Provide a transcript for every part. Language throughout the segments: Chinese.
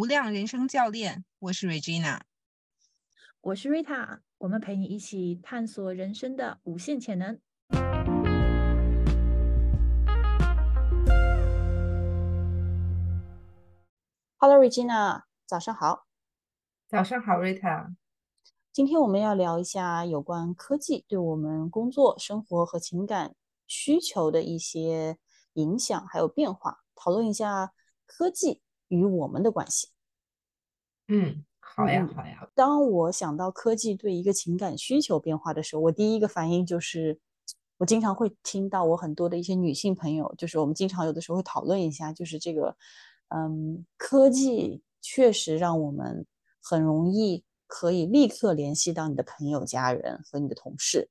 无量人生教练，我是 Regina，我是 Rita，我们陪你一起探索人生的无限潜能。Hello，Regina，早上好。早上好，Rita。今天我们要聊一下有关科技对我们工作、生活和情感需求的一些影响还有变化，讨论一下科技。与我们的关系，嗯，好呀，好呀。当我想到科技对一个情感需求变化的时候，我第一个反应就是，我经常会听到我很多的一些女性朋友，就是我们经常有的时候会讨论一下，就是这个，嗯，科技确实让我们很容易可以立刻联系到你的朋友、家人和你的同事。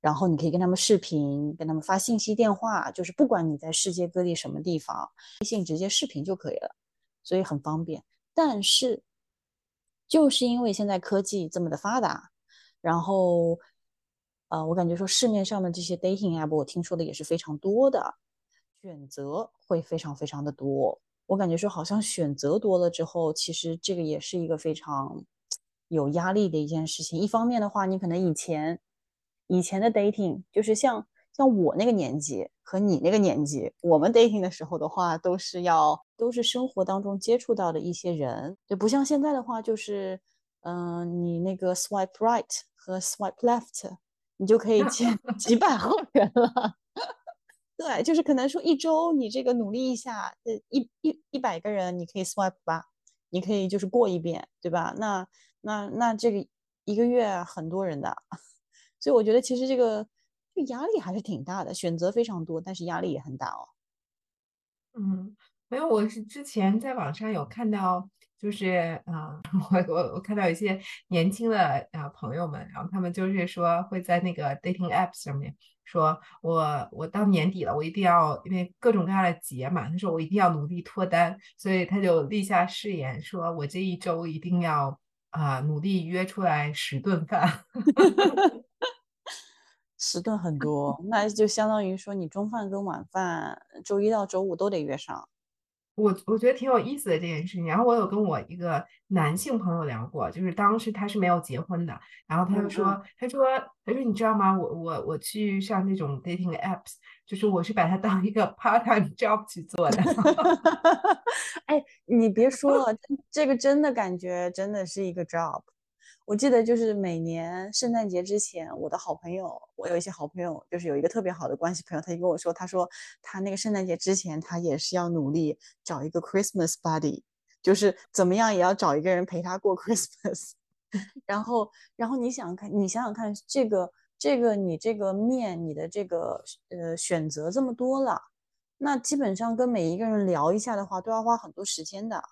然后你可以跟他们视频，跟他们发信息、电话，就是不管你在世界各地什么地方，微信直接视频就可以了，所以很方便。但是，就是因为现在科技这么的发达，然后，呃，我感觉说市面上的这些 dating app，我听说的也是非常多的，选择会非常非常的多。我感觉说好像选择多了之后，其实这个也是一个非常有压力的一件事情。一方面的话，你可能以前。以前的 dating 就是像像我那个年纪和你那个年纪，我们 dating 的时候的话，都是要都是生活当中接触到的一些人，就不像现在的话，就是嗯，你那个 swipe right 和 swipe left，你就可以见 几百号人了。对，就是可能说一周你这个努力一下，呃，一一一百个人你可以 swipe 吧，你可以就是过一遍，对吧？那那那这个一个月很多人的。所以我觉得其实这个这压力还是挺大的，选择非常多，但是压力也很大哦。嗯，没有，我是之前在网上有看到，就是 啊，我我我看到一些年轻的啊朋友们，然后他们就是说会在那个 dating app 上面说，我我到年底了，我一定要因为各种各样的节嘛，他说我一定要努力脱单，所以他就立下誓言，说我这一周一定要啊努力约出来十顿饭。十顿很多，那就相当于说你中饭跟晚饭，周一到周五都得约上。我我觉得挺有意思的这件事情。然后我有跟我一个男性朋友聊过，就是当时他是没有结婚的，然后他就说，他说，他说你知道吗？我我我去上那种 dating apps，就是我是把它当一个 part time job 去做的。哎，你别说了，这个真的感觉真的是一个 job。我记得就是每年圣诞节之前，我的好朋友，我有一些好朋友，就是有一个特别好的关系朋友，他就跟我说，他说他那个圣诞节之前，他也是要努力找一个 Christmas buddy，就是怎么样也要找一个人陪他过 Christmas。然后，然后你想看，你想想看，这个这个你这个面，你的这个呃选择这么多了，那基本上跟每一个人聊一下的话，都要花很多时间的。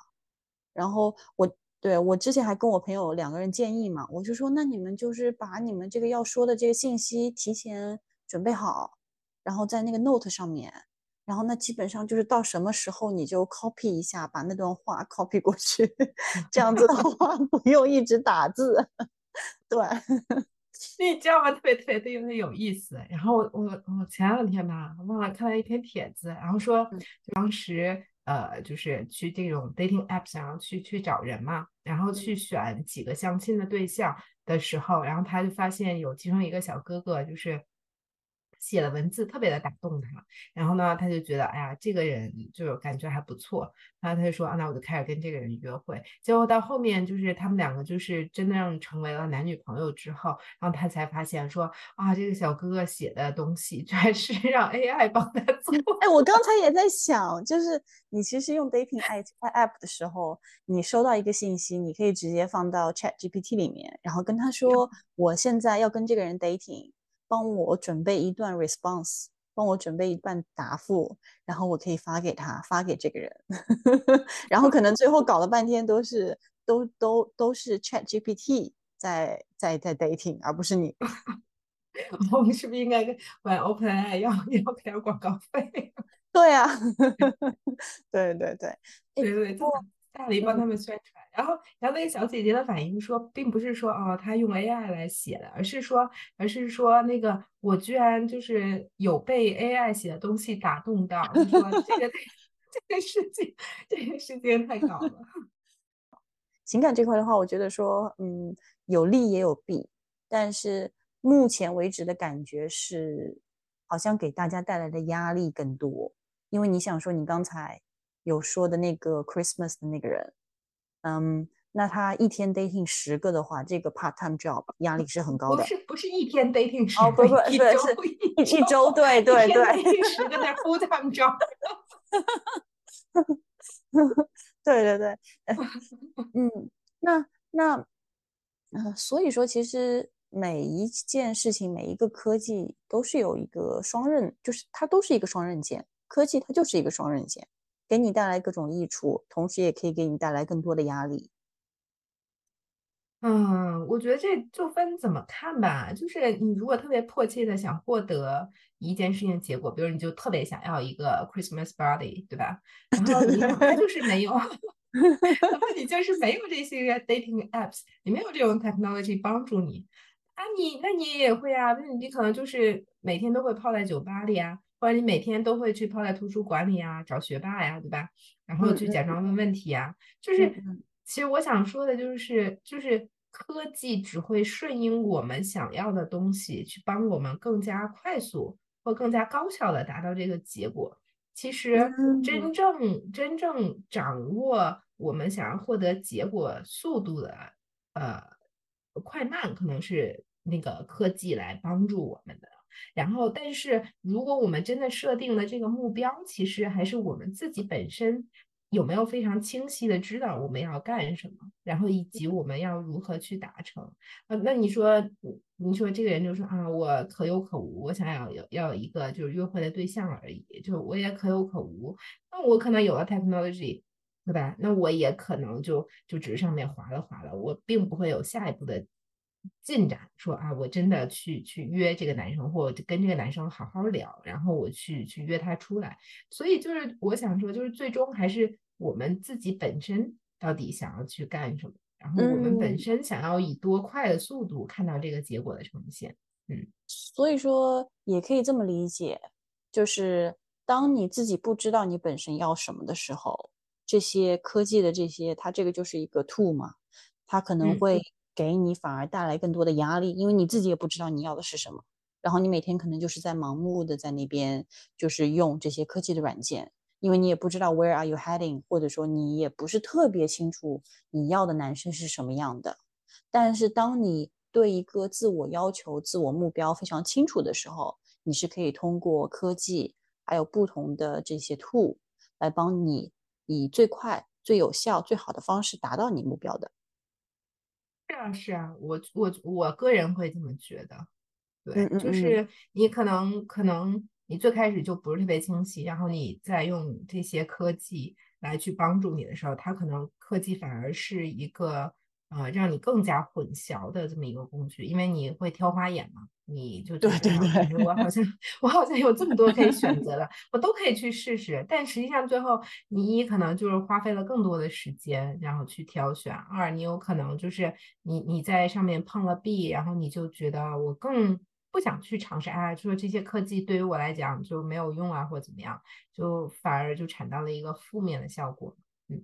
然后我。对我之前还跟我朋友两个人建议嘛，我就说那你们就是把你们这个要说的这个信息提前准备好，然后在那个 note 上面，然后那基本上就是到什么时候你就 copy 一下，把那段话 copy 过去，这样子的话 不用一直打字。对，你知道吗？特别特别的有意思。然后我我我前两天吧，忘了看了一篇帖子，然后说当时。呃，就是去这种 dating app 上，然后去去找人嘛，然后去选几个相亲的对象的时候，然后他就发现有其中一个小哥哥，就是。写了文字特别的打动他，然后呢，他就觉得，哎呀，这个人就感觉还不错，然后他就说，啊，那我就开始跟这个人约会。结果到后面，就是他们两个就是真正成为了男女朋友之后，然后他才发现说，啊，这个小哥哥写的东西全是让 AI 帮他做。哎，我刚才也在想，就是你其实用 dating app 的时候，你收到一个信息，你可以直接放到 Chat GPT 里面，然后跟他说，我现在要跟这个人 dating。帮我准备一段 response，帮我准备一段答复，然后我可以发给他，发给这个人，然后可能最后搞了半天都是都都都是 Chat GPT 在在在 dating，而不是你。我们是不是应该管 OpenAI 要要给点广告费？对啊，对 对对，对对对。大力帮他们宣传，然后，然后那个小姐姐的反应说，并不是说哦，她用 AI 来写的，而是说，而是说那个我居然就是有被 AI 写的东西打动到，说这个 这个事情，这个事情太搞了。情感这块的话，我觉得说，嗯，有利也有弊，但是目前为止的感觉是，好像给大家带来的压力更多。因为你想说，你刚才有说的那个 Christmas 的那个人，嗯，那他一天 dating 十个的话，这个 part time job 压力是很高的。不是不是一天 dating 十哦，不不，一对周是一周，对对对，dating 十个那 full time job。对对对，呃嗯，那那，呃，所以说，其实每一件事情，每一个科技都是有一个双刃，就是它都是一个双刃剑。科技它就是一个双刃剑，给你带来各种益处，同时也可以给你带来更多的压力。嗯，我觉得这就分怎么看吧。就是你如果特别迫切的想获得一件事情的结果，比如你就特别想要一个 Christmas body，对吧？然后你就是没有，然后你就是没有这些 dating apps，你没有这种 technology 帮助你，啊，你那你也会啊，那你你可能就是每天都会泡在酒吧里啊，或者你每天都会去泡在图书馆里啊，找学霸呀，对吧？然后去假装问问题啊，就是嗯其实我想说的就是，就是科技只会顺应我们想要的东西，去帮我们更加快速或更加高效的达到这个结果。其实真嗯正真正掌握我们想要获得结果速度的，呃，快慢可能是那个科技来帮助我们的。然后，但是如果我们真的设定了这个目标，其实还是我们自己本身有没有非常清晰的知道我们要干什么，然后以及我们要如何去达成。呃，那你说，你说这个人就说啊，我可有可无，我想要有要一个就是约会的对象而已，就我也可有可无。那我可能有了 technology，对吧？那我也可能就就只是上面划了划了，我并不会有下一步的进展，说啊，我真的去去约这个男生，或者跟这个男生好好聊，然后我去去约他出来。所以就是我想说，就是最终还是我们自己本身到底想要去干什么，然后我们本嗯身想要以多快的速度看到这个结果的呈现。嗯所以说也可以这么理解，就是当你自己不知道你本身要什么的时候，这些科技的这些，它这个就是一个 tool 嘛，它可能嗯会给你反而带来更多的压力，因为你自己也不知道你要的是什么，然后你每天可能就是在盲目的在那边就是用这些科技的软件，因为你也不知道 where are you heading，或者说你也不是特别清楚你要的男生是什么样的。但是当你对一个自我要求、自我目标非常清楚的时候，你是可以通过科技还有不同的这些 tool 来帮你以最快、最有效、最好的方式达到你目标的。是啊，是啊，我我我个人会这么觉得，对，嗯嗯嗯。就是你可能可能你最开始就不是特别清晰，然后你再用这些科技来去帮助你的时候，它可能科技反而是一个呃让你更加混淆的这么一个工具，因为你会挑花眼嘛，你就觉对对得我好像 我好像有这么多可以选择的，我都可以去试试，但实际上最后你一可能就是花费了更多的时间，然后去挑选；二你有可能就是你你在上面碰了壁，然后你就觉得我更不想去尝试，啊，说这些科技对于我来讲就没有用啊，或怎么样，就反而就产到了一个负面的效果。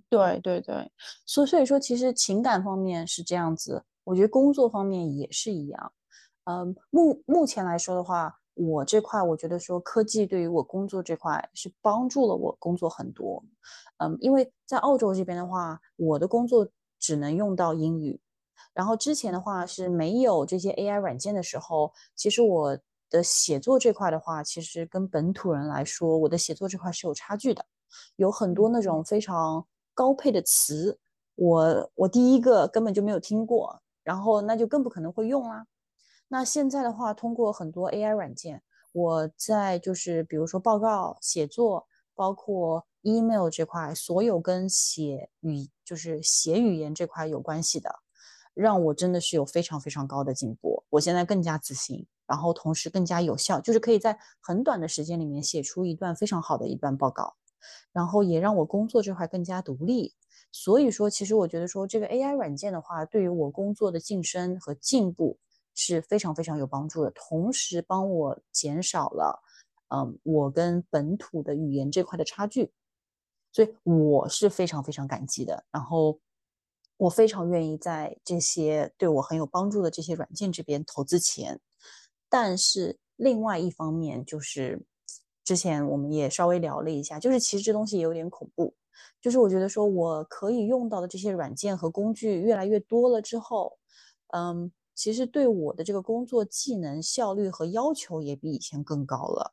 对对对，所所以说，其实情感方面是这样子，我觉得工作方面也是一样。嗯，目目前来说的话，我这块我觉得说科技对于我工作这块是帮助了我工作很多。嗯，因为在澳洲这边的话，我的工作只能用到英语，然后之前的话是没有这些 AI 软件的时候，其实我的写作这块的话，其实跟本土人来说，我的写作这块是有差距的。有很多那种非常高配的词，我我第一个根本就没有听过，然后那就更不可能会用啦。那现在的话，通过很多 AI 软件，我在就是比如说报告写作，包括 email 这块，所有跟写语就是写语言这块有关系的，让我真的是有非常非常高的进步。我现在更加自信，然后同时更加有效，就是可以在很短的时间里面写出一段非常好的一段报告。然后也让我工作这块更加独立。所以说，其实我觉得说这个 AI 软件的话，对于我工作的晋升和进步是非常非常有帮助的，同时帮我减少了，嗯，我跟本土的语言这块的差距。所以我是非常非常感激的。然后我非常愿意在这些对我很有帮助的这些软件这边投资钱，但是另外一方面就是，之前我们也稍微聊了一下，就是其实这东西也有点恐怖，就是我觉得说我可以用到的这些软件和工具越来越多了之后，嗯，其实对我的这个工作技能效率和要求也比以前更高了，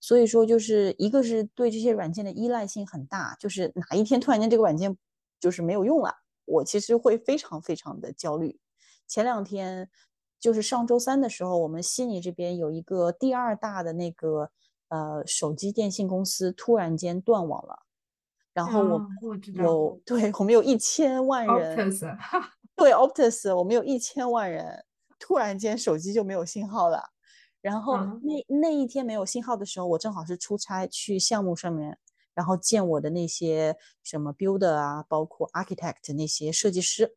所以说就是一个是对这些软件的依赖性很大，就是哪一天突然间这个软件就是没有用了。我其实会非常非常的焦虑。前两天就是上周三的时候，我们悉尼这边有一个第二大的那个呃手机电信公司突然间断网了，然后我们有对我们有一千万人，对 Optus，我们有一千万人突然间手机就没有信号了。然后那那一天没有信号的时候，我正好是出差去项目上面。然后见我的那些什么 builder 啊，包括 architect 那些设计师，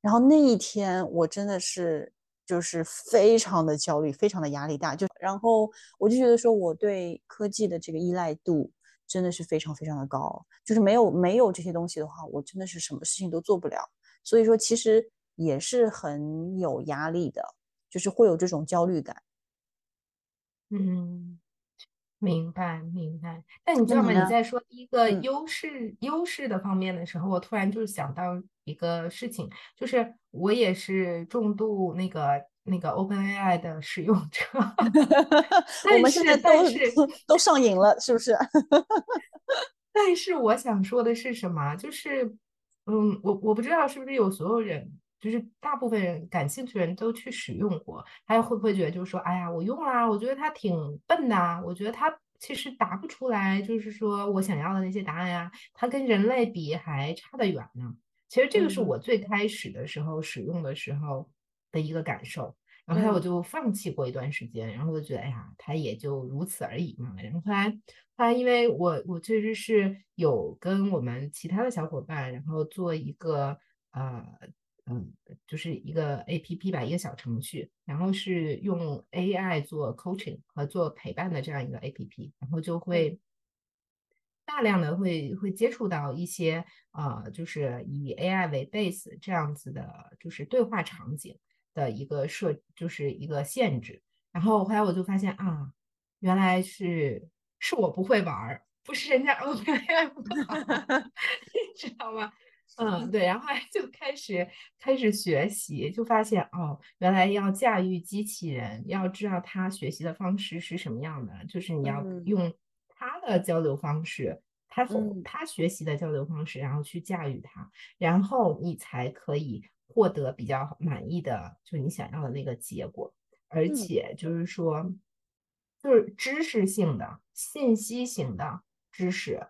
然后那一天我真的是就是非常的焦虑，非常的压力大。就然后我就觉得说我对科技的这个依赖度真的是非常非常的高，就是没有没有这些东西的话，我真的是什么事情都做不了。所以说其实也是很有压力的，就是会有这种焦虑感。嗯。明白，明白。但你知道吗？你在说第一个优势优势的方面的时候，我突然就想到一个事情，就是我也是重度那个那个 OpenAI 的使用者。我们现在都都上瘾了，是不是？但是我想说的是什么？就是，嗯，我我不知道是不是有所有人。就是大部分人感兴趣的人都去使用过，他会不会觉得就是说，哎呀，我用啦，我觉得它挺笨的，我觉得它其实答不出来，就是说我想要的那些答案呀，它跟人类比还差得远呢。其实这个是我最开始的时候使用的时候的一个感受，然后后来我就放弃过一段时间，然后我就觉得，哎呀，它也就如此而已嘛。然后后来，后来因为我我确实是有跟我们其他的小伙伴，然后做一个呃。嗯，就是一个 A P P 吧，一个小程序，然后是用 A I 做 coaching 和做陪伴的这样一个 A P P，然后就会大量的会会接触到一些呃，就是以 A I 为 base 这样子的，就是对话场景的一个设，就是一个限制。然后后来我就发现啊，原来是是我不会玩儿，不是人家 O P I 不好 你知道吗？嗯，对，然后就开始开始学习，就发现哦，原来要驾驭机器人，要知道它学习的方式是什么样的，就是你要用它的交流方式，他从他学习的交流方式，然后去驾驭它，然后你才可以获得比较满意的，就你想要的那个结果。而且就是说，就是知识性的、信息型的知识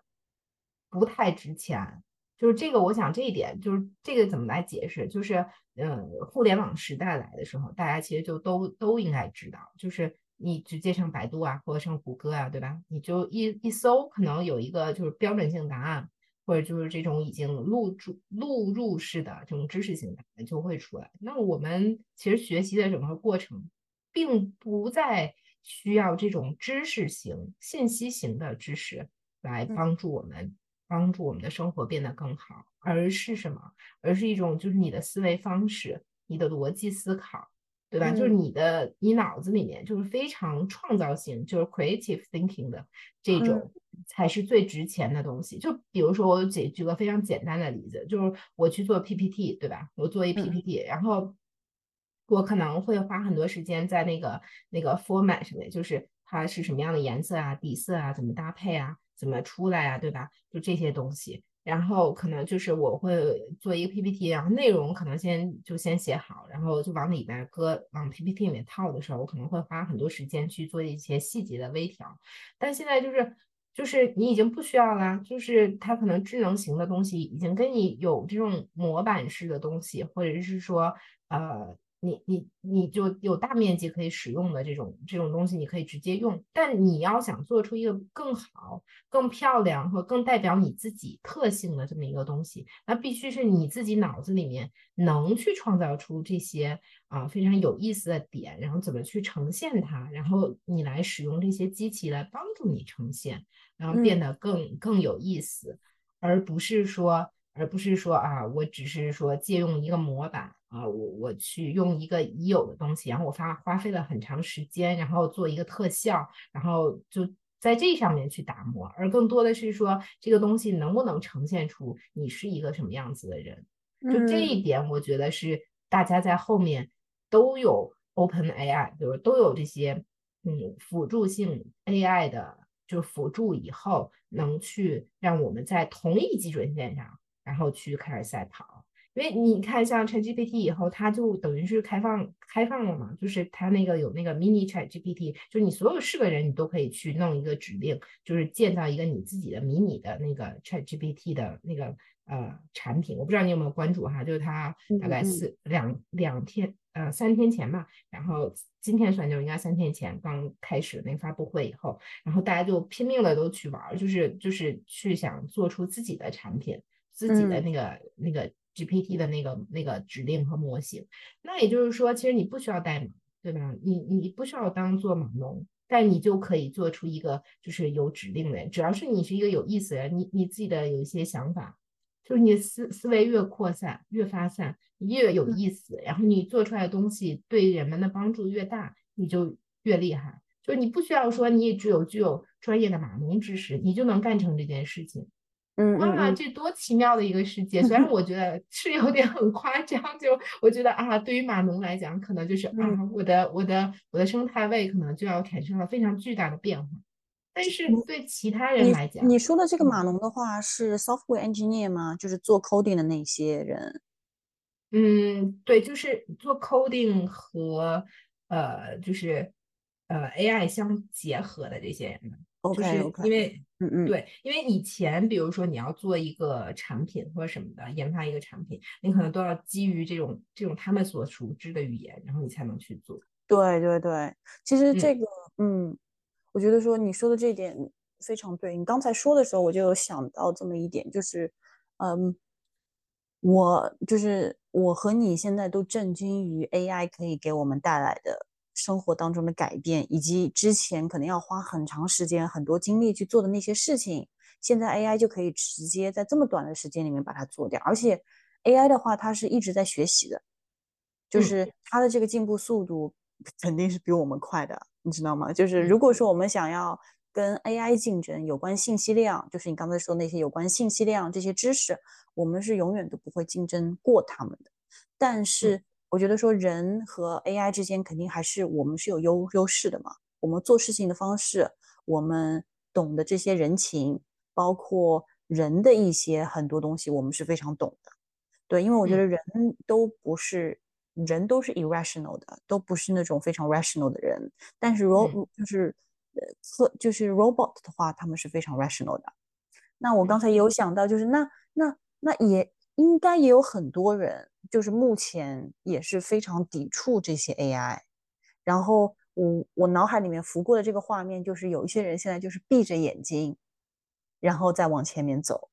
不太值钱。就是这个，我想这一点就是这个怎么来解释？就是，嗯，互联网时代来的时候，大家其实就都都应该知道，就是你直接上百度啊，或者上谷歌啊，对吧？你就一一搜，可能有一个就是标准性答案，或者就是这种已经录入录入式的这种知识性答案就会出来。那我们其实学习的整个过程，并不再需要这种知识型、信息型的知识来帮助我们。帮助我们的生活变得更好，而是什么？而是一种就是你的思维方式，你的逻辑思考，对吧？就是你的你脑子里面就是非常创造性，就是 creative thinking 的这种才是最值钱的东西。就比如说我举举个非常简单的例子，就是我去做 PPT，对吧？我做一 PPT，然后我可能会花很多时间在那个那个 format 上面，就是它是什么样的颜色啊、底色啊、怎么搭配啊。怎么出来啊，对吧？就这些东西，然后可能就是我会做一个 PPT，然后内容可能先就先写好，然后就往里边搁，往 PPT 里面套的时候，我可能会花很多时间去做一些细节的微调。但现在就是就是你已经不需要啦，就是它可能智能型的东西已经跟你有这种模板式的东西，或者是说呃。你你你就有大面积可以使用的这种这种东西，你可以直接用。但你要想做出一个更好、更漂亮和更代表你自己特性的这么一个东西，那必须是你自己脑子里面能去创造出这些啊非常有意思的点，然后怎么去呈现它，然后你来使用这些机器来帮助你呈现，然后变得更更有意思，而不是说而不是说啊，我只是说借用一个模板啊，我我去用一个已有的东西，然后我花花费了很长时间，然后做一个特效，然后就在这上面去打磨，而更多的是说这个东西能不能呈现出你是一个什么样子的人，就这一点，我觉得是大家在后面都有 Open AI，就是都有这些嗯辅助性 AI 的，就辅助以后能去让我们在同一基准线上。然后去开始赛跑，因为你看，像 ChatGPT 以后，它就等于是开放开放了嘛，就是它那个有那个 Mini ChatGPT，就是你所有是个人，你都可以去弄一个指令，就是建造一个你自己的迷你的那个 ChatGPT 的那个呃产品。我不知道你有没有关注哈，就是它大概四两两天呃三天前吧，然后今天算就应该三天前刚开始那个发布会以后，然后大家就拼命的都去玩，就是就是去想做出自己的产品。自己的那个那个 GPT 的那个那个指令和模型，那也就是说，其实你不需要代码，对吧？你你不需要当做码农，但你就可以做出一个就是有指令的人。只要是你是一个有意思的人，你你自己的有一些想法，就是你思思维越扩散越发散，越有意思，然后你做出来的东西对人们的帮助越大，你就越厉害。就是你不需要说你只有具有专业的码农知识，你就能干成这件事情。嗯哇，这多奇妙的一个世界！虽然 我觉得是有点很夸张，就我觉得啊，对于码农来讲，可能就是啊，我的我的我的生态位可能就要产生了非常巨大的变化。但是对其他人来讲，你说的这个码农的话是 software engineer 吗？就是做 coding 的那些人？嗯，对，就是做 coding 和呃，就是呃 AI 相结合的这些人们。OK OK，因为嗯嗯，对，因为以前比如说你要做一个产品或者什么的，研发一个产品，你可能都要基于这种这种他们所熟知的语言，然后你才能去做。对对对，其实这个嗯，我觉得说你说的这一点非常对。你刚才说的时候，我就有想到这么一点，就是嗯，我就是我和你现在都震惊于 AI 可以给我们带来的。生活当中的改变，以及之前可能要花很长时间、很多精力去做的那些事情，现在 AI 就可以直接在这么短的时间里面把它做掉。而且 AI 的话，它是一直在学习的，就是它的这个进步速度 肯定是比我们快的，你知道吗？就是如果说我们想要跟 AI 竞争，有关信息量，就是你刚才说那些有关信息量这些知识，我们是永远都不会竞争过他们的。但是我觉得说人和 AI 之间肯定还是我们是有优优势的嘛。我们做事情的方式，我们懂的这些人情，包括人的一些很多东西，我们是非常懂的。对，因为我觉得人都不是人都是 irrational 的，都不是那种非常 rational 的人。但是 ro 就是呃就是 robot 的话，他们是非常 rational 的。那我刚才有想到，就是那那那也应该也有很多人。就是目前也是非常抵触这些 AI，然后我我脑海里面浮过的这个画面就是有一些人现在就是闭着眼睛，然后再往前面走，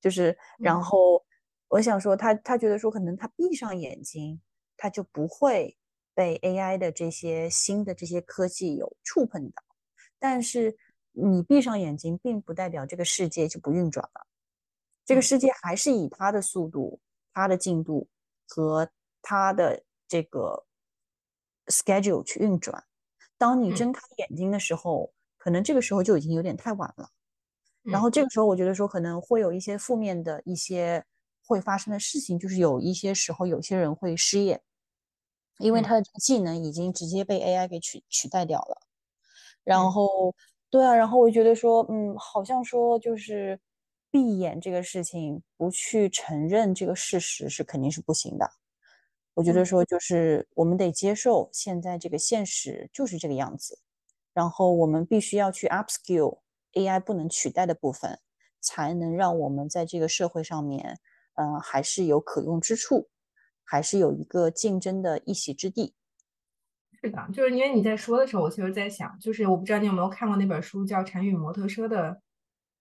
就是然后我想说他他觉得说可能他闭上眼睛他就不会被 AI 的这些新的这些科技有触碰到，但是你闭上眼睛并不代表这个世界就不运转了，这个世界还是以它的速度、它的进度。和他的这个 schedule 去运转。当你睁开眼睛的时候，可能这个时候就已经有点太晚了。然后这个时候，我觉得说可能会有一些负面的一些会发生的事情，就是有一些时候有些人会失业，因为他的这个技能已经直接被 AI 给取取代掉了。然后，对啊，然后我觉得说，嗯，好像说就是。闭眼这个事情，不去承认这个事实是肯定是不行的。我觉得说，就是我们得接受现在这个现实就是这个样子，然后我们必须要去 upskill AI 不能取代的部分，才能让我们在这个社会上面，嗯，还是有可用之处，还是有一个竞争的一席之地。是的，就是因为你在说的时候，我其实在想，就是我不知道你有没有看过那本书叫《禅与摩托车》的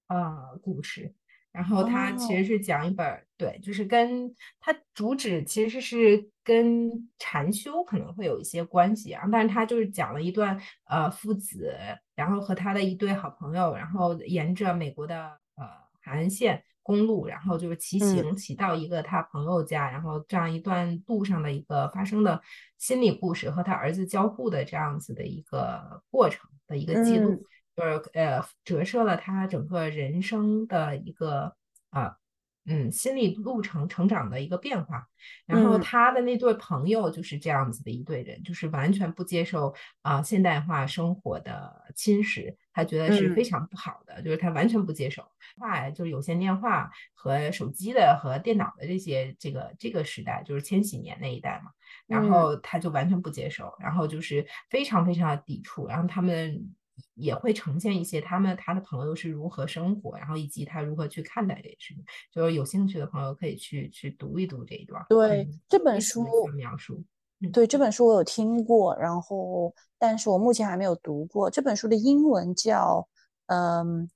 呃故事。然后他其实是讲一本，对，就是跟它主旨其实是跟禅修可能会有一些关系啊，但是它就是讲了一段呃父子，然后和他的一对好朋友，然后沿着美国的呃海岸线公路，然后就是骑行骑到一个他朋友家，然后这样一段路上的一个发生的心理故事和他儿子交互的这样子的一个过程的一个记录，就是呃折射了他整个人生的一个啊。嗯，心理路程成长的一个变化，然后他的那对朋友就是这样子的一对人，就是完全不接受啊现代化生活的侵蚀，他觉得是非常不好的，就是他完全不接受话，就是有线电话和手机的和电脑的这些这个这个时代，就是千禧年那一代嘛，然后他就完全不接受，然后就是非常非常的抵触，然后他们。也会呈现一些他们他的朋友是如何生活，然后以及他如何去看待这些事情。就是有兴趣的朋友可以去去读一读这一段。对这本书描述，对这本书我有听过，然后但是我目前还没有读过。这本书的英文叫嗯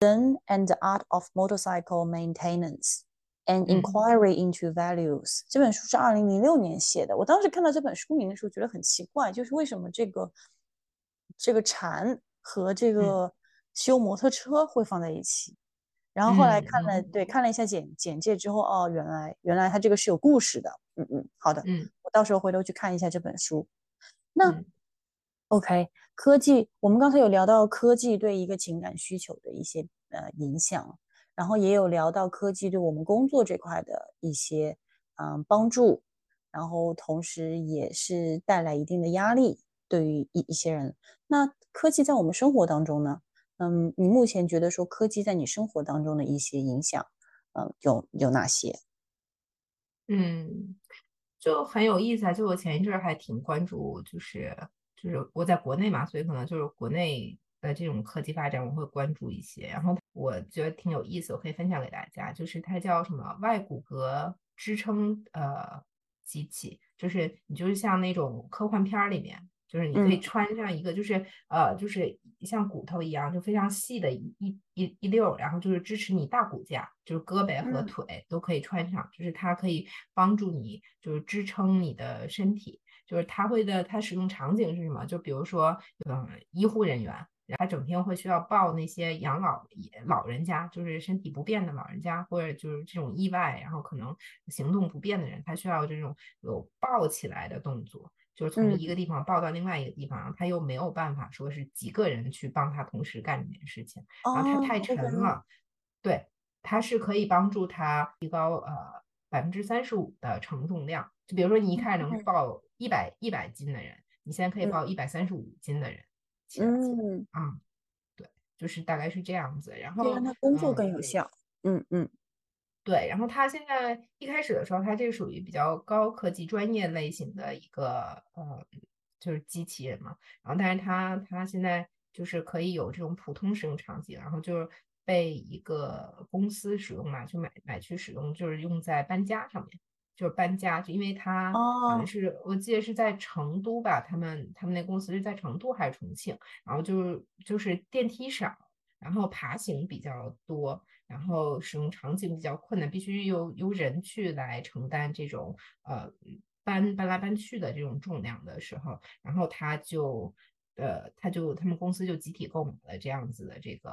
，Zen and the Art of Motorcycle Maintenance: An Inquiry into Values。这本书是二零零六年写的。我当时看到这本书名的时候觉得很奇怪，就是为什么这个。这个禅和这个修摩托车会放在一起，然后后来看了，对，看了一下简简介之后，哦，原来原来它这个是有故事的，嗯嗯，好的，嗯，我到时候回头去看一下这本书。那 OK，科技，我们刚才有聊到科技对一个情感需求的一些呃影响，然后也有聊到科技对我们工作这块的一些嗯帮助，然后同时也是带来一定的压力。对于一一些人，那科技在我们生活当中呢？嗯，你目前觉得说科技在你生活当中的一些影响，嗯，有有哪些？嗯，就很有意思啊！就我前一阵儿还挺关注，就是就是我在国内嘛，所以可能就是国内的这种科技发展我会关注一些。然后我觉得挺有意思，我可以分享给大家，就是它叫什么外骨骼支撑呃机器，就是你就是像那种科幻片里面。就是你可以穿上一个，就是呃，就是像骨头一样，就非常细的一一一一溜，然后就是支持你大骨架，就是胳膊和腿都可以穿上，就是它可以帮助你，就是支撑你的身体。就是它会的，它使用场景是什么？就比如说，嗯，医护人员，他整天会需要抱那些养老老人家，就是身体不便的老人家，或者就是这种意外，然后可能行动不便的人，他需要这种有抱起来的动作。就是从一个地方抱到另外一个地方，他又没有办法说是几个人去帮他同时干这件事情，然后他太沉了。对，他是可以帮助他提高呃百分之三十五的承重量。就比如说你一开始能抱一百一百斤的人，你现在可以抱一百三十五斤的人。嗯啊，对，就是大概是这样子。然后让他工作更有效。嗯嗯。对，然后他现在一开始的时候，他这个属于比较高科技专业类型的一个呃，就是机器人嘛。然后，但是他他现在就是可以有这种普通使用场景，然后就是被一个公司使用嘛，就买买去使用，就是用在搬家上面，就是搬家，就因为他好像是我记得是在成都吧，他们他们那公司是在成都还是重庆，然后就是就是电梯少，然后爬行比较多。然后使用场景比较困难，必须由由人去来承担这种呃搬搬来搬去的这种重量的时候，然后他就呃他就他们公司就集体购买了这样子的这个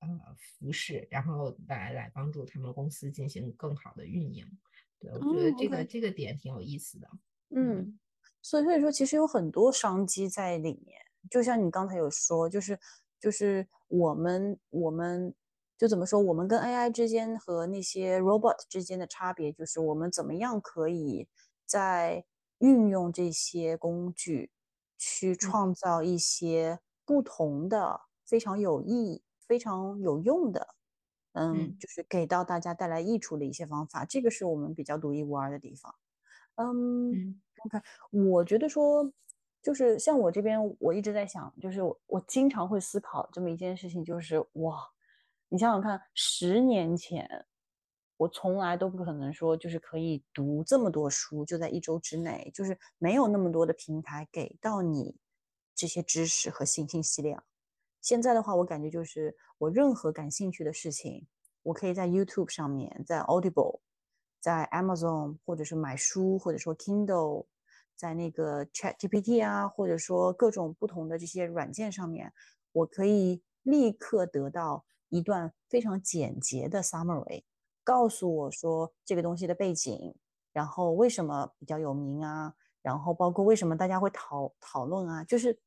呃服饰，然后来来帮助他们公司进行更好的运营。对，我觉得这个这个点挺有意思的。嗯，所以所以说其实有很多商机在里面，就像你刚才有说，就是就是我们我们。就怎么说，我们跟 AI 之间和那些 robot 之间的差别，就是我们怎么样可以在运用这些工具去创造一些不同的、非常有意义、非常有用的，嗯，就是给到大家带来益处的一些方法。这个是我们比较独一无二的地方。嗯，OK，我觉得说，就是像我这边，我一直在想，就是我经常会思考这么一件事情，就是哇。你想想看，十年前，我从来都不可能说就是可以读这么多书，就在一周之内，就是没有那么多的平台给到你这些知识和信信息量。现在的话，我感觉就是我任何感兴趣的事情，我可以在 YouTube 上面，在 Audible，在 Amazon，或者是买书，或者说 Kindle，在那个 ChatGPT 啊，或者说各种不同的这些软件上面，我可以立刻得到。一段非常简洁的 summary，告诉我说这个东西的背景，然后为什么比较有名啊，然后包括为什么大家会讨讨论啊，就是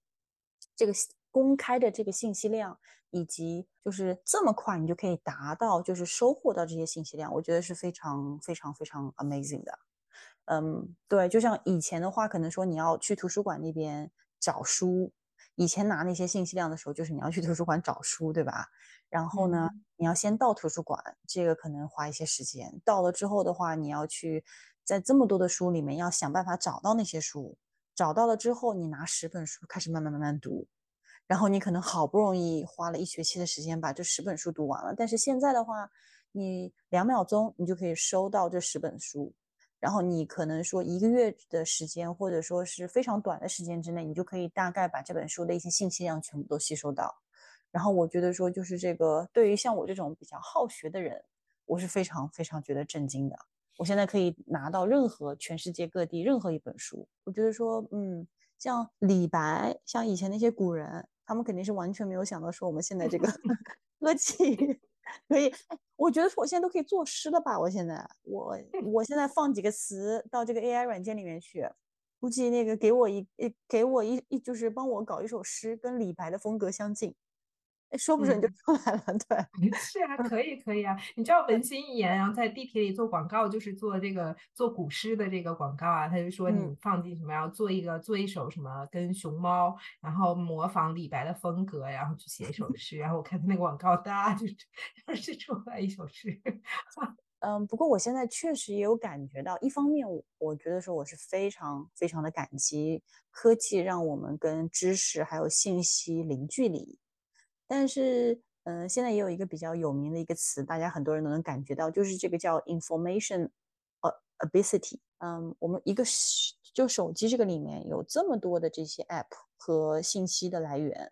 这个公开的这个信息量，以及就是这么快你就可以达到，就是收获到这些信息量，我觉得是非常非常非常 amazing 的。嗯，对，就像以前的话，可能说你要去图书馆那边找书，以前拿那些信息量的时候，就是你要去图书馆找书，对吧？然后呢，你要先到图书馆，这个可能花一些时间。到了之后的话，你要去在这么多的书里面要想办法找到那些书，找到了之后，你拿十本书开始慢慢慢慢读，然后你可能好不容易花了一学期的时间把这十本书读完了。但是现在的话，你两秒钟你就可以收到这十本书。然后你可能说一个月的时间，或者说是非常短的时间之内，你就可以大概把这本书的一些信息量全部都吸收到。然后我觉得说，就是这个对于像我这种比较好学的人，我是非常非常觉得震惊的。我现在可以拿到任何全世界各地任何一本书，我觉得说，嗯，像李白，像以前那些古人，他们肯定是完全没有想到说我们现在这个 科技。可以，我觉得我现在都可以作诗了吧？我现在，我我现在放几个词到这个 AI 软件里面去，估计那个给我一给我一一就是帮我搞一首诗，跟李白的风格相近。说不准就出来了，对，是啊，可以可以啊。你知道文心一言，然后在地铁里做广告，就是做这个做古诗的这个广告啊。他就说你放进什么，然后做一个做一首什么跟熊猫，然后模仿李白的风格，然后去写一首诗。然后我看他那个广告，哒就 就是出来一首诗。嗯，不过我现在确实也有感觉到，一方面我觉得说我是非常非常的感激科技，让我们跟知识还有信息零距离。但是，嗯，现在也有一个比较有名的一个词，大家很多人都能感觉到，就是这个叫 information obesity。嗯，我们一个就手机这个里面有这么多的这些 app 和信息的来源，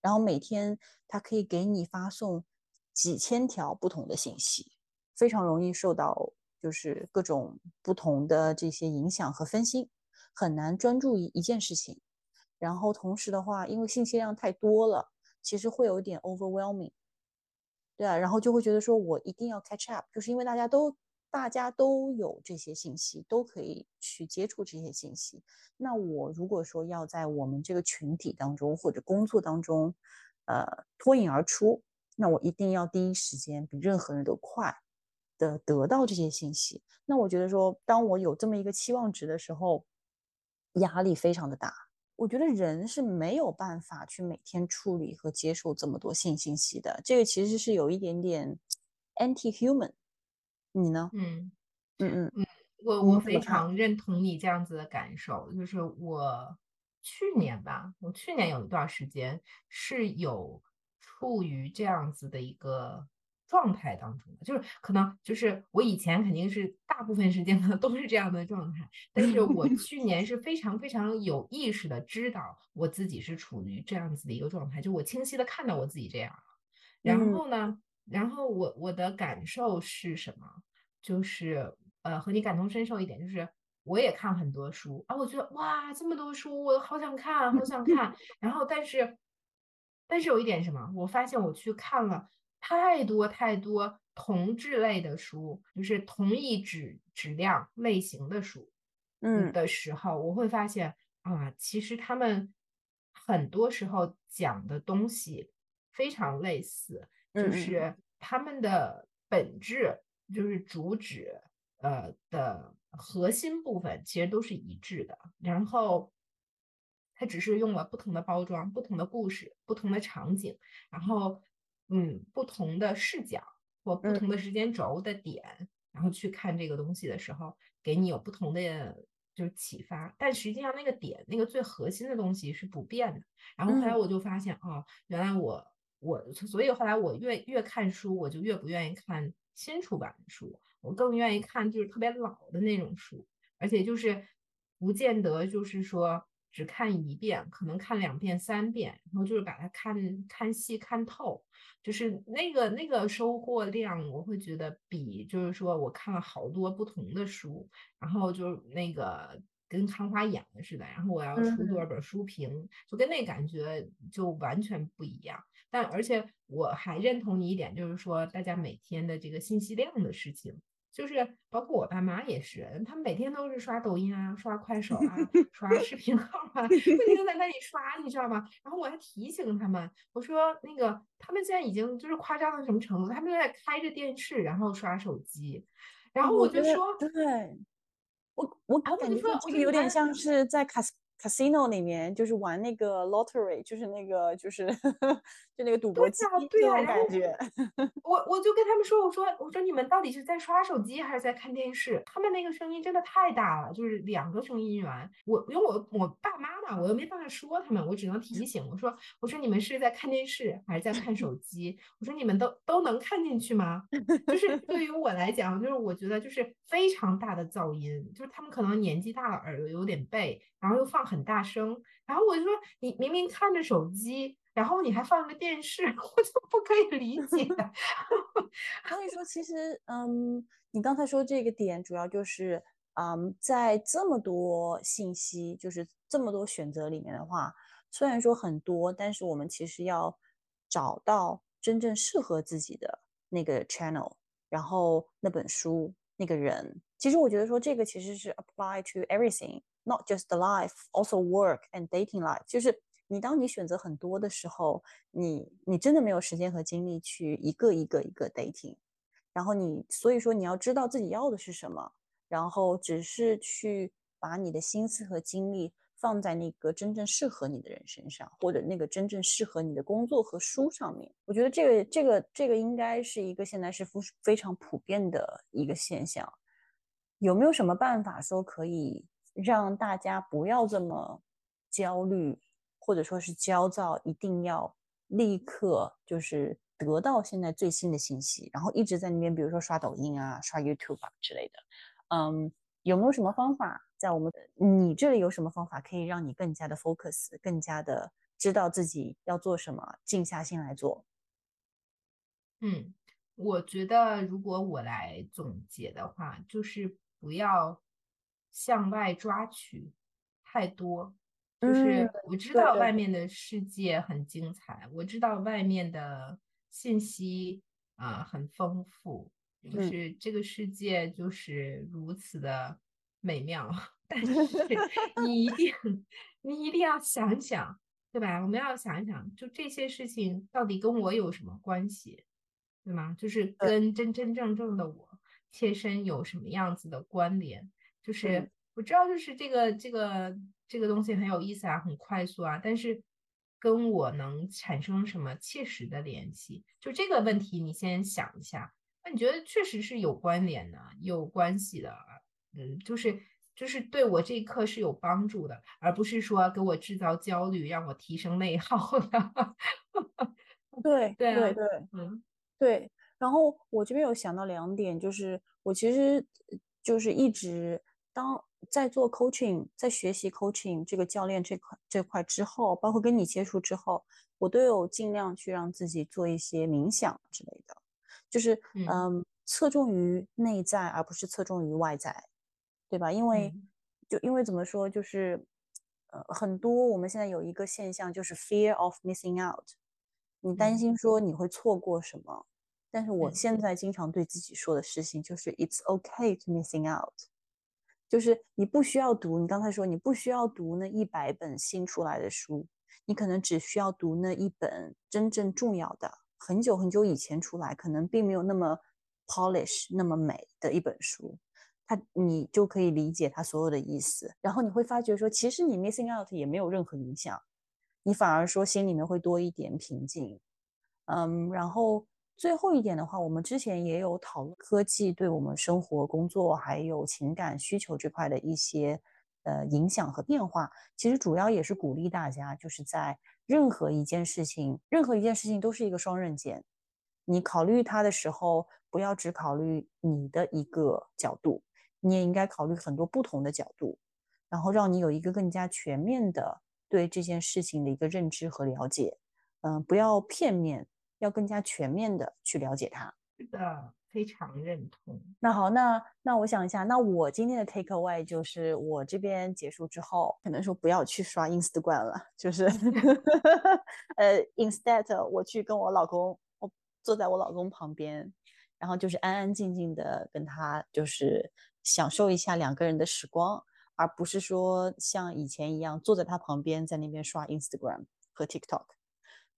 然后每天它可以给你发送几千条不同的信息，非常容易受到就是各种不同的这些影响和分心，很难专注于一件事情。然后同时的话，因为信息量太多了。其实会有点 overwhelming，对啊，然后就会觉得说我一定要 catch up，就是因为大家都大家都有这些信息，都可以去接触这些信息。那我如果说要在我们这个群体当中或者工作当中，呃，脱颖而出，那我一定要第一时间比任何人都快的得到这些信息。那我觉得说，当我有这么一个期望值的时候，压力非常的大。我觉得人是没有办法去每天处理和接受这么多性信息的，这个其实是有一点点 anti-human。你呢？嗯嗯嗯嗯，我我非常认同你这样子的感受，就是我去年吧，我去年有一段时间是有处于这样子的一个。状态当中的，就是可能就是我以前肯定是大部分时间可能都是这样的状态，但是我 去年是非常非常有意识的知道我自己是处于这样子的一个状态，就我清晰的看到我自己这样然后呢，然后我我的感受是什么？就是呃和你感同身受一点，就是我也看很多书啊，我觉得哇这么多书，我好想看，好想看。然后但是但是有一点什么？我发现我去看了。太多太多同质类的书，就是同一质质量类型的书，嗯的时候，我会发现啊，其实他们很多时候讲的东西非常类似，就是他们的本质，就是主旨，呃的核心部分其实都是一致的，然后它只是用了不同的包装、不同的故事、不同的场景，然后。嗯，不同的视角或不同的时间轴的点，然后去看这个东西的时候，给你有不同的就是启发。但实际上那个点，那个最核心的东西是不变的。然后后来我就发现，哦，原来我我，所以后来我越越看书，我就越不愿意看新出版的书，我更愿意看就是特别老的那种书，而且就是不见得就是说。只看一遍，可能看两遍、三遍，然后就是把它看看细、看透，就是那个那个收获量，我会觉得比就是说我看了好多不同的书，然后就那个跟看花眼了似的，然后我要出多少本书评，就跟那感觉就完全不一样。但而且我还认同你一点，就是说大家每天的这个信息量的事情。就是包括我爸妈也是，他们每天都是刷抖音啊、刷快手啊、刷视频号啊，不停在那里刷，你知道吗？然后我还提醒他们，我说那个他们现在已经就是夸张到什么程度？他们在开着电视，然后刷手机，然后我就说，对我我我感觉这个有点像是在卡 casino 里面，就是玩那个 lottery，就是那个就是 就那个赌博机那种感觉。我我就跟他们说，我说我说你们到底是在刷手机还是在看电视？他们那个声音真的太大了，就是两个声音源。我因为我我爸妈嘛，我又没办法说他们，我只能提醒我说我说你们是在看电视还是在看手机？我说你们都都能看进去吗？就是对于我来讲，就是我觉得就是非常大的噪音，就是他们可能年纪大了，耳朵有点背，然后又放很大声，然后我就说你明明看着手机。然后你还放个电视，我就不可以理解。所以说，其实，嗯，你刚才说这个点，主要就是，嗯，在这么多信息，就是这么多选择里面的话，虽然说很多，但是我们其实要找到真正适合自己的那个 channel，然后那本书，那个人。其实我觉得说这个其实是 apply to everything not just life，also work and dating life，就是。你当你选择很多的时候，你你真的没有时间和精力去一个一个一个 dating，然后你所以说你要知道自己要的是什么，然后只是去把你的心思和精力放在那个真正适合你的人身上，或者那个真正适合你的工作和书上面。我觉得这个这个这个应该是一个现在是非非常普遍的一个现象。有没有什么办法说可以让大家不要这么焦虑？或者说是焦躁，一定要立刻就是得到现在最新的信息，然后一直在那边，比如说刷抖音啊、刷 YouTube 啊之类的。嗯，有没有什么方法？在我们你这里有什么方法可以让你更加的 focus，更加的知道自己要做什么，静下心来做？嗯，我觉得如果我来总结的话，就是不要向外抓取太多。就是我知道外面的世界很精彩，我知道外面的信息啊很丰富，就是这个世界就是如此的美妙。但是 你一定你一定要想想，对吧？我们要想一想，就这些事情到底跟我有什么关系，对吗？就是跟真真正正的我切身有什么样子的关联？就是我知道，就是这个这个。这个东西很有意思啊，很快速啊，但是跟我能产生什么切实的联系？就这个问题，你先想一下。那你觉得确实是有关联的、有关系的，嗯，就是就是对我这一刻是有帮助的，而不是说给我制造焦虑，让我提升内耗的。对对对对，嗯，对。然后我这边有想到两点，就是我其实就是一直当。在做 coaching，在学习 coaching 这个教练这块这块之后，包括跟你接触之后，我都有尽量去让自己做一些冥想之类的，就是嗯，侧重于内在，而不是侧重于外在，对吧？因为就因为怎么说，就是呃，很多我们现在有一个现象，就是 fear of missing out，你担心说你会错过什么，但是我现在经常对自己说的事情就是 it's okay to missing out。就是你不需要读，你刚才说你不需要读那一百本新出来的书，你可能只需要读那一本真正重要的，很久很久以前出来，可能并没有那么 polish 那么美的一本书，它你就可以理解它所有的意思，然后你会发觉说，其实你 missing out 也没有任何影响，你反而说心里面会多一点平静，嗯，然后。最后一点的话，我们之前也有讨论科技对我们生活、工作还有情感需求这块的一些呃影响和变化。其实主要也是鼓励大家，就是在任何一件事情，任何一件事情都是一个双刃剑。你考虑它的时候，不要只考虑你的一个角度，你也应该考虑很多不同的角度，然后让你有一个更加全面的对这件事情的一个认知和了解。嗯，不要片面。要更加全面的去了解它，是的，非常认同。那好，那那我想一下，那我今天的 take away 就是我这边结束之后，可能说不要去刷 Instagram 了，就是 呃，instead 我去跟我老公，我坐在我老公旁边，然后就是安安静静的跟他就是享受一下两个人的时光，而不是说像以前一样坐在他旁边在那边刷 Instagram 和 TikTok。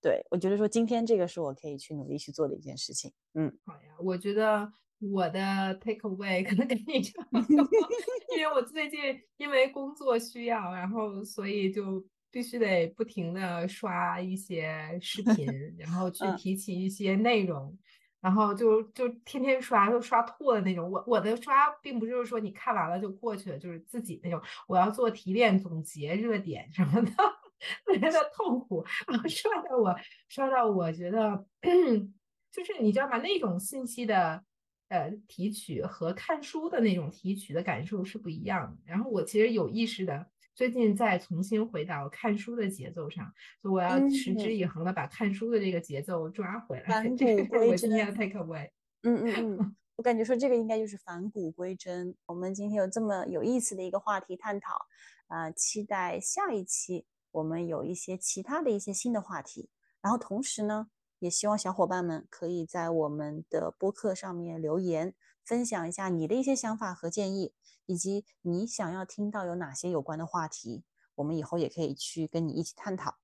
对，我觉得说今天这个是我可以去努力去做的一件事情。嗯，好呀，我觉得我的 take away 可能跟你差不多，因为我最近因为工作需要，然后所以就必须得不停的刷一些视频，然后 去提起一些内容，然后就就天天刷，都刷吐了那种。我我的刷并不是说你看完了就过去了，就是自己那种，我要做提炼、总结热点什么的。特别的痛苦，然后刷到我，刷到我觉得，就是你知道吗？那种信息的呃提取和看书的那种提取的感受是不一样的。然后我其实有意识的最近再重新回到看书的节奏上，所以我要持之以恒的把看书的这个节奏抓回来。返璞归真，take away。嗯嗯嗯，我感觉说这个应该就是返古归真。我们今天有这么有意思的一个话题探讨，啊，期待下一期。我们有一些其他的一些新的话题，然后同时呢，也希望小伙伴们可以在我们的播客上面留言，分享一下你的一些想法和建议，以及你想要听到有哪些有关的话题，我们以后也可以去跟你一起探讨。